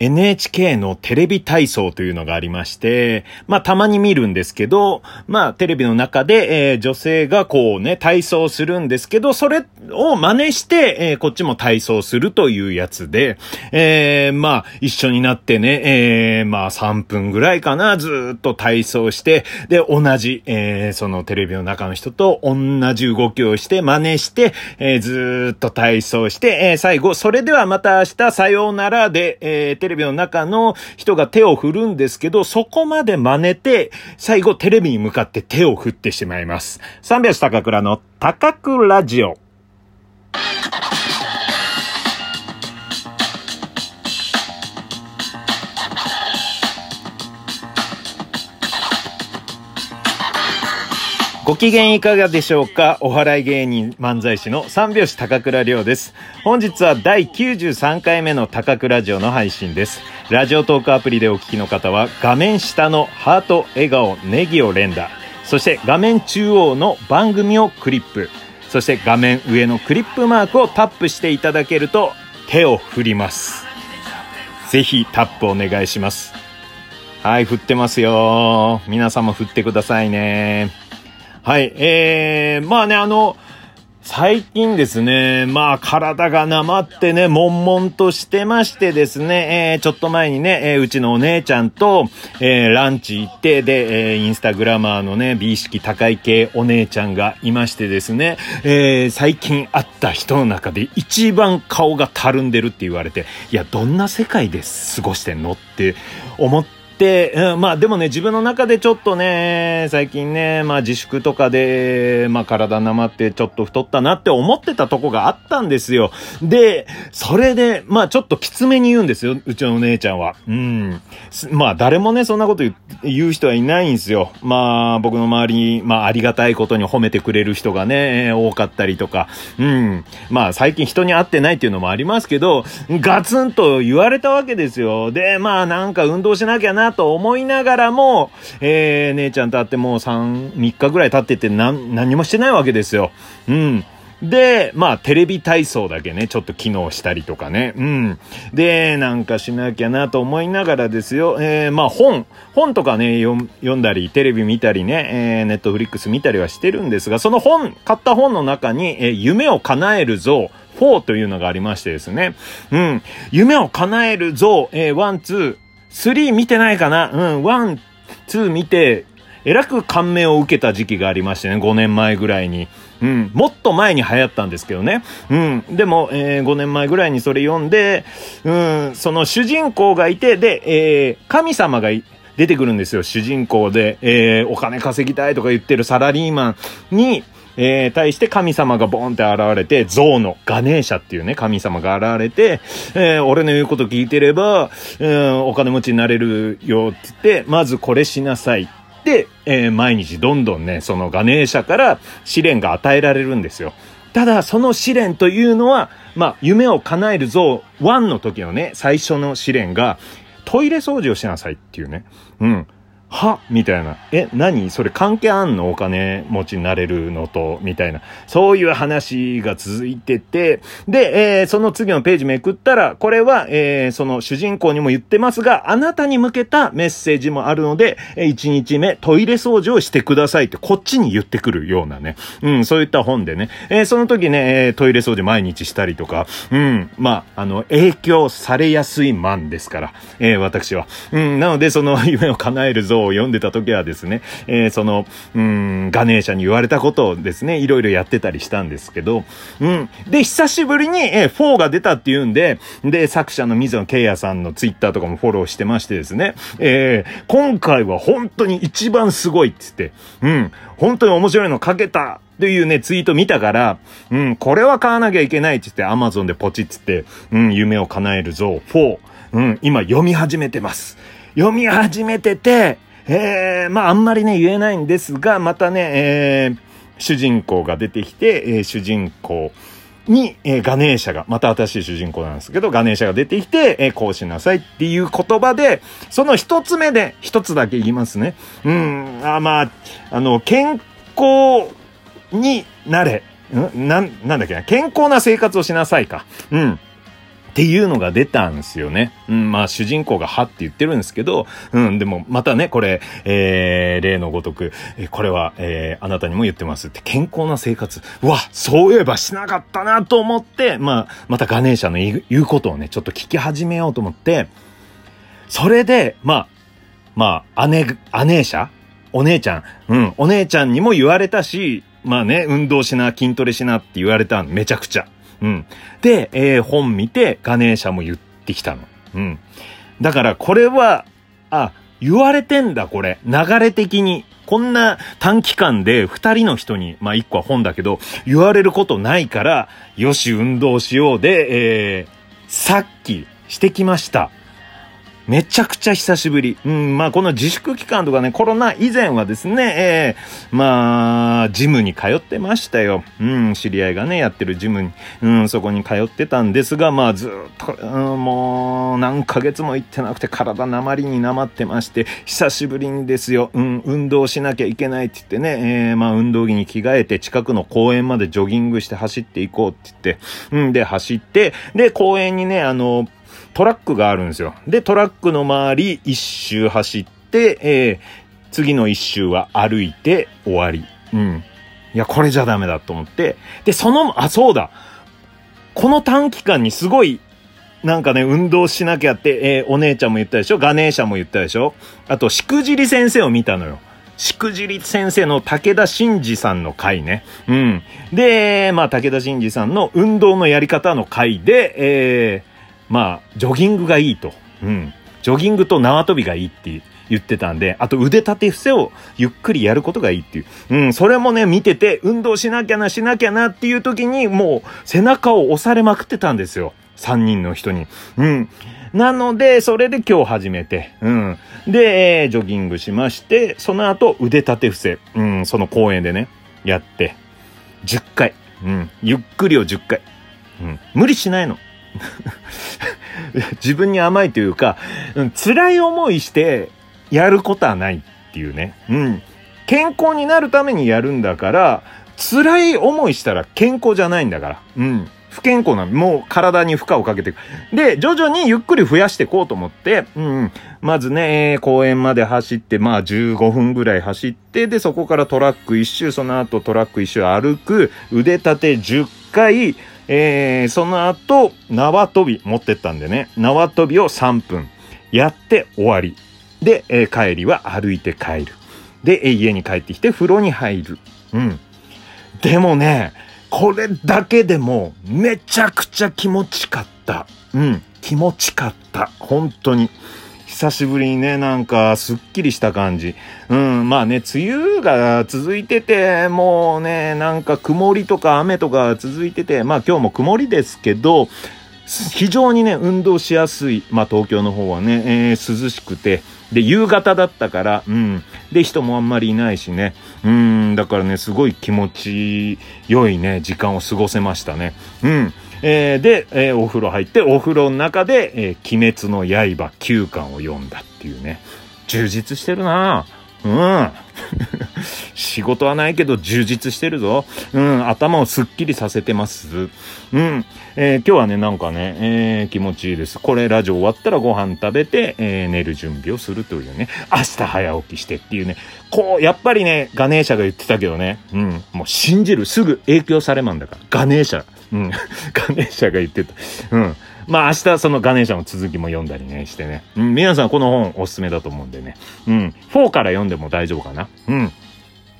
NHK のテレビ体操というのがありまして、まあたまに見るんですけど、まあテレビの中で、えー、女性がこうね、体操するんですけど、それを真似して、えー、こっちも体操するというやつで、えー、まあ一緒になってね、えー、まあ3分ぐらいかな、ずっと体操して、で、同じ、えー、そのテレビの中の人と同じ動きをして真似して、えー、ずっと体操して、えー、最後、それではまた明日さようならで、えー、レビの中の人が手を振るんですけど、そこまで真似て、最後テレビに向かって手を振ってしまいます。三拍子高倉の高倉ラジオ。ご機嫌いかがでしょうか？お笑い芸人漫才師の三拍子高倉涼です。本日は第93回目の高倉ラジオの配信です。ラジオトークアプリでお聞きの方は画面下のハート、笑顔、ネギを連打。そして画面中央の番組をクリップ。そして画面上のクリップマークをタップしていただけると手を振ります。ぜひタップお願いします。はい、振ってますよ。皆さんも振ってくださいね。はい、えー、まあね、あの、最近ですね、まあ体がなまってね、悶々としてましてですね、えー、ちょっと前にね、えー、うちのお姉ちゃんと、えー、ランチ行って、で、えー、インスタグラマーのね、美意識高い系お姉ちゃんがいましてですね、えー、最近会った人の中で一番顔がたるんでるって言われて、いや、どんな世界で過ごしてんのって思って、、うん、まあでもね、自分の中でちょっとね、最近ね、まあ自粛とかで、まあ体なまってちょっと太ったなって思ってたとこがあったんですよ。で、それで、まあちょっときつめに言うんですよ、うちのお姉ちゃんは。うん。まあ誰もね、そんなこと言う人はいないんですよ。まあ僕の周りに、まあありがたいことに褒めてくれる人がね、多かったりとか。うん。まあ最近人に会ってないっていうのもありますけど、ガツンと言われたわけですよ。で、まあなんか運動しなきゃなと思いながらも、えー、姉ちゃんと会ってもう3、3日ぐらい経ってて何、何もしてないわけですよ。うん。で、まあ、テレビ体操だけね、ちょっと機能したりとかね。うん。で、なんかしなきゃなと思いながらですよ。えー、まあ、本、本とかね、読んだり、テレビ見たりね、えー、ネットフリックス見たりはしてるんですが、その本、買った本の中に、えー、夢を叶える像、4というのがありましてですね。うん。夢を叶える像、えー、1、2、3見てないかな？うん、1、2見て、えらく感銘を受けた時期がありましてね、5年前ぐらいに。うん、もっと前に流行ったんですけどね。うん、でも、えー、5年前ぐらいにそれ読んで、うん、その主人公がいて、で、えー、神様が出てくるんですよ、主人公で。えー、お金稼ぎたいとか言ってるサラリーマンに、えー、対して神様がボンって現れて、象のガネーシャっていうね、神様が現れて、えー、俺の言うこと聞いてれば、えー、お金持ちになれるよって言って、まずこれしなさい。で、えー、毎日どんどんね、そのガネーシャから試練が与えられるんですよ。ただ、その試練というのは、まあ、夢を叶える像1の時のね、最初の試練が、トイレ掃除をしなさいっていうね。うん。は？みたいな。え、何？それ関係あんの？お金持ちになれるのと、みたいな。そういう話が続いてて、で、えー、その次のページめくったら、これは、えー、その主人公にも言ってますが、あなたに向けたメッセージもあるので、え、1日目トイレ掃除をしてくださいってこっちに言ってくるようなね。うん、そういった本でね。えー、その時ね、トイレ掃除毎日したりとか、うん、まあ、あの、影響されやすいマンですから、え、私は。うん、なので、その夢を叶えるぞを読んでた時はですね、えー、その、うん、ガネーシャに言われたことをですね、いろいろやってたりしたんですけど、うん。で、久しぶりに、えー、4が出たっていうんで、で、作者の水野慶也さんのツイッターとかもフォローしてましてですね、えー、今回は本当に一番すごいっつって、うん、本当に面白いの書けたというね、ツイート見たから、うん、これは買わなきゃいけないって言って、アマゾンでポチッつって、うん、夢を叶えるぞ、4、うん、今読み始めてます。読み始めてて、えー、まああんまりね言えないんですが、またね、えー、主人公が出てきて、えー、主人公に、えー、ガネーシャが、また新しい主人公なんですけど、ガネーシャが出てきて、えー、こうしなさいっていう言葉で、その一つ目で一つだけ言いますね。うん、あまあ、あの、健康になれ。んな、なんだっけな、健康な生活をしなさいか。うん。っていうのが出たんですよね。うん、まあ主人公がはって言ってるんですけど、うん、でもまたね、これ、えー、例のごとく、えこれは、えー、あなたにも言ってますって健康な生活。うわ、そういえばしなかったなと思って、まあ、またガネーシャの言うことをね、ちょっと聞き始めようと思って、それで、まあ、まあ、姉、姉者？お姉ちゃん？うん、お姉ちゃんにも言われたし、まあね、運動しな、筋トレしなって言われためちゃくちゃ。うん。で、えー、本見て、ガネーシャも言ってきたの。うん。だから、これは、あ、言われてんだ、これ。流れ的に。こんな短期間で二人の人に、まあ一個は本だけど、言われることないから、よし、運動しようで、えー、さっきしてきました。めちゃくちゃ久しぶり。うん、まあこの自粛期間とかね、コロナ以前はですね、えー、まあ、ジムに通ってましたよ。うん、知り合いがね、やってるジムに、うん、そこに通ってたんですが、まあずっと、うん、もう、何ヶ月も行ってなくて体鉛になまってまして、久しぶりにですよ、うん、運動しなきゃいけないって言ってね、えー、まあ運動着に着替えて近くの公園までジョギングして走っていこうって言って、うん、で、走って、で、公園にね、あの、トラックがあるんですよ。で、トラックの周り一周走って、えー、次の一周は歩いて終わり。うん。いや、これじゃダメだと思って。で、その、あ、そうだ。この短期間にすごい、なんかね、運動しなきゃって、えー、お姉ちゃんも言ったでしょ？ガネーシャも言ったでしょ？あと、しくじり先生を見たのよ。しくじり先生の武田真治さんの回ね。うん。で、まあ、武田真治さんの運動のやり方の回で、えー、まあ、ジョギングがいいと。うん。ジョギングと縄跳びがいいって言ってたんで、あと腕立て伏せをゆっくりやることがいいっていう。うん、それもね、見てて、運動しなきゃな、しなきゃなっていう時に、もう背中を押されまくってたんですよ。3人の人に。うん。なので、それで今日始めて、うん。で、ジョギングしまして、その後腕立て伏せ、うん、その公園でね、やって、10回、うん、ゆっくりを10回、うん、無理しないの。自分に甘いというか、うん、辛い思いしてやることはないっていうね。うん。健康になるためにやるんだから、辛い思いしたら健康じゃないんだから。うん。不健康な、もう体に負荷をかけていく。で、徐々にゆっくり増やしていこうと思って、うん。まずね、公園まで走って、まあ15分ぐらい走って、で、そこからトラック一周、その後トラック一周歩く、腕立て10回、えー、その後、縄跳び持ってったんでね、縄跳びを3分やって終わり。で、えー、帰りは歩いて帰る。でえ、家に帰ってきて風呂に入る。うん。でもね、これだけでもめちゃくちゃ気持ちかった。うん。気持ちかった。本当に。久しぶりにね、なんか、すっきりした感じ。うん、まあね、梅雨が続いてて、もうね、なんか曇りとか雨とか続いてて、まあ今日も曇りですけど、非常にね、運動しやすい。まあ東京の方はね、えー、涼しくて、で、夕方だったから、うん。で、人もあんまりいないしね。うん、だからね、すごい気持ち良いね、時間を過ごせましたね。うん。えー、で、えー、お風呂入って、お風呂の中で、えー、鬼滅の刃9巻を読んだっていうね。充実してるなうん。仕事はないけど充実してるぞ。うん。頭をすっきりさせてます。うん。えー、今日はね、なんかね、えー、気持ちいいです。これラジオ終わったらご飯食べて、えー、寝る準備をするというね。明日早起きしてっていうね。こう、やっぱりね、ガネーシャが言ってたけどね。うん。もう信じる。すぐ影響されまんだから。ガネーシャ。うん。ガネーシャが言ってた。うん。まあ明日そのガネーシャの続きも読んだりねしてね。うん。皆さんこの本おすすめだと思うんでね。うん。4から読んでも大丈夫かな？うん。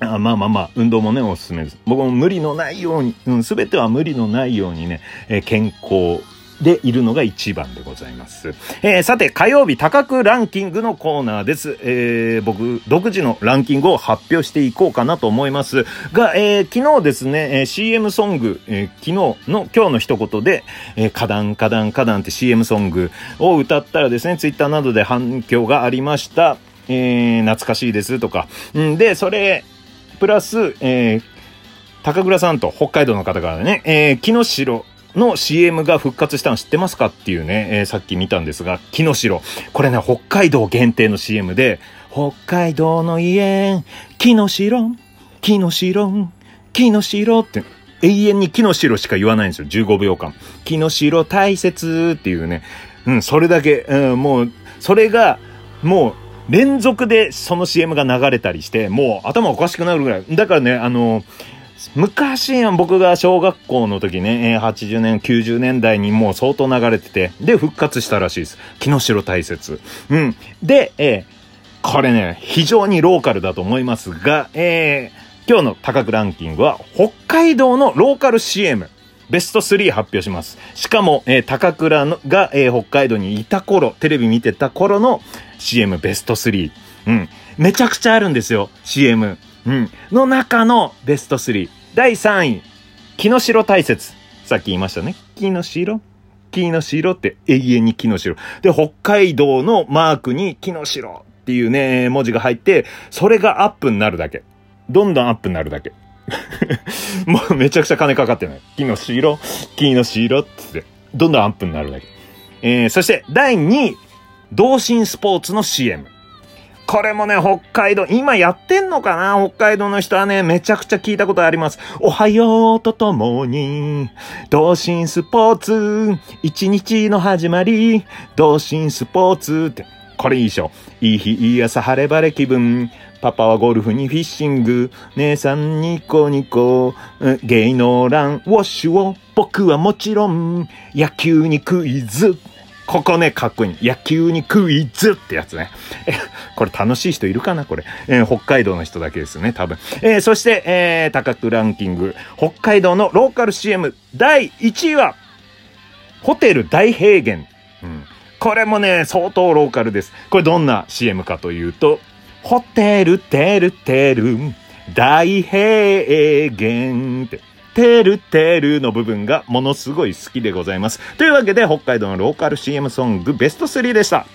あまあまあまあ、運動もね、おすすめです。僕も無理のないように、うん、すべては無理のないようにね、えー、健康でいるのが一番でございます。えー、さて、火曜日高くランキングのコーナーです。えー、僕、独自のランキングを発表していこうかなと思いますが、えー、昨日ですね、え CM ソング、え昨日の今日の一言で、えー、カダンカダンカダンって CM ソングを歌ったらですね、ツイッターなどで反響がありました。えー、懐かしいですとか。んで、それ、プラス、えー、高倉さんと北海道の方からね、えー、木の城の CM が復活したの知ってますかっていうね、えー、さっき見たんですが、木の城。これね、北海道限定の CM で、北海道の家、木の城、木の城、木の城って、永遠に木の白しか言わないんですよ。15秒間。木の白大切っていうね。うん、それだけ、うん、もう、それが、もう、連続でその CM が流れたりして、もう頭おかしくなるぐらい。だからね、あの、昔、僕が小学校の時ね、80年、90年代にもう相当流れてて、で、復活したらしいです。木下大切。うん。で、えー、これね、非常にローカルだと思いますが、えー、今日の高くランキングは、北海道のローカル CM。ベスト3発表します。しかも、えー、高倉のが、えー、北海道にいた頃、テレビ見てた頃の CM ベスト3。うん。めちゃくちゃあるんですよ、CM。うん。の中のベスト3。第3位、木の城大切。さっき言いましたね。木の城？木の城って永遠に木の城。で、北海道のマークに木の城っていうね、文字が入って、それがアップになるだけ。どんどんアップになるだけ。もうめちゃくちゃ金かかってない。木の城、木の城って、どんどんアップになるだけ。えー、そして第2位、同心スポーツの CM。これもね、北海道、今やってんのかな？北海道の人はね、めちゃくちゃ聞いたことあります。おはようとともに、同心スポーツ、一日の始まり、同心スポーツって、これいいでしょ？いい日、いい朝、晴れ晴れ気分。パパはゴルフにフィッシング。姉さんニコニコ。芸能欄、ウォッシュを。僕はもちろん、野球にクイズ。ここね、かっこいい。野球にクイズってやつね。え、これ楽しい人いるかな？これ。えー、北海道の人だけですね、多分。えー、そして、えー、高くランキング。北海道のローカル CM 第1位は、ホテル大平原。うん。これもね、相当ローカルです。これどんな CM かというと、ホテル、テル、テル、大平原って。てるてるの部分がものすごい好きでございます。というわけで、北海道のローカル CM ソングベスト3でした。